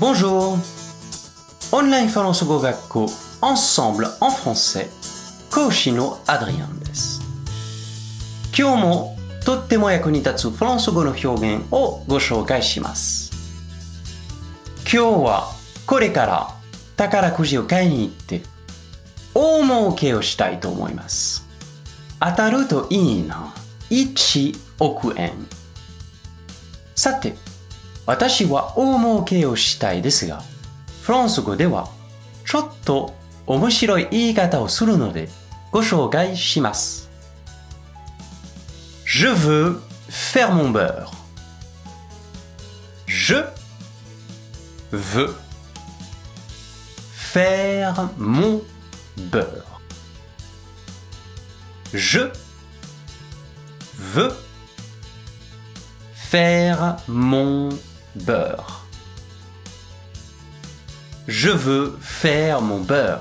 Bonjour! オンラインフランス語学校 Ensemble en français 講師のアドリアンです。今日もとっても役に立つフランス語の表現をご紹介します。今日はこれから宝くじを買いに行って大儲けをしたいと思います。当たるといいな。1億円。さて、私は大儲けをしたいですが、フランス語ではちょっと面白い言い方をするのでご紹介します。Je veux faire mon beurre. Je veux faire mon beurre. Je veux faire mon beurre. Beurre. Je veux faire mon beurre.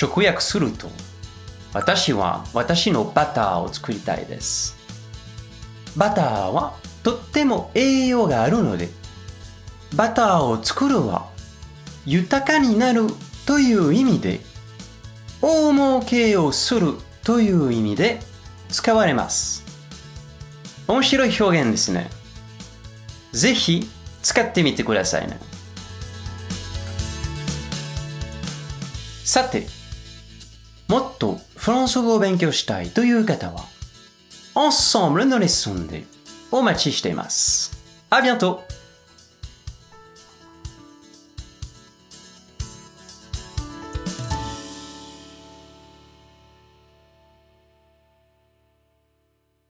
直訳すると、私は私のバターを作りたいです。バターはとっても栄養があるので、バターを作るは豊かになるという意味で、大儲けをするという意味で使われます。面白い表現ですね。ぜひ使ってみてくださいね。さて、もっとフランス語を勉強したいという方は、Ensemble のレッスンでお待ちしています。あ、bientôt!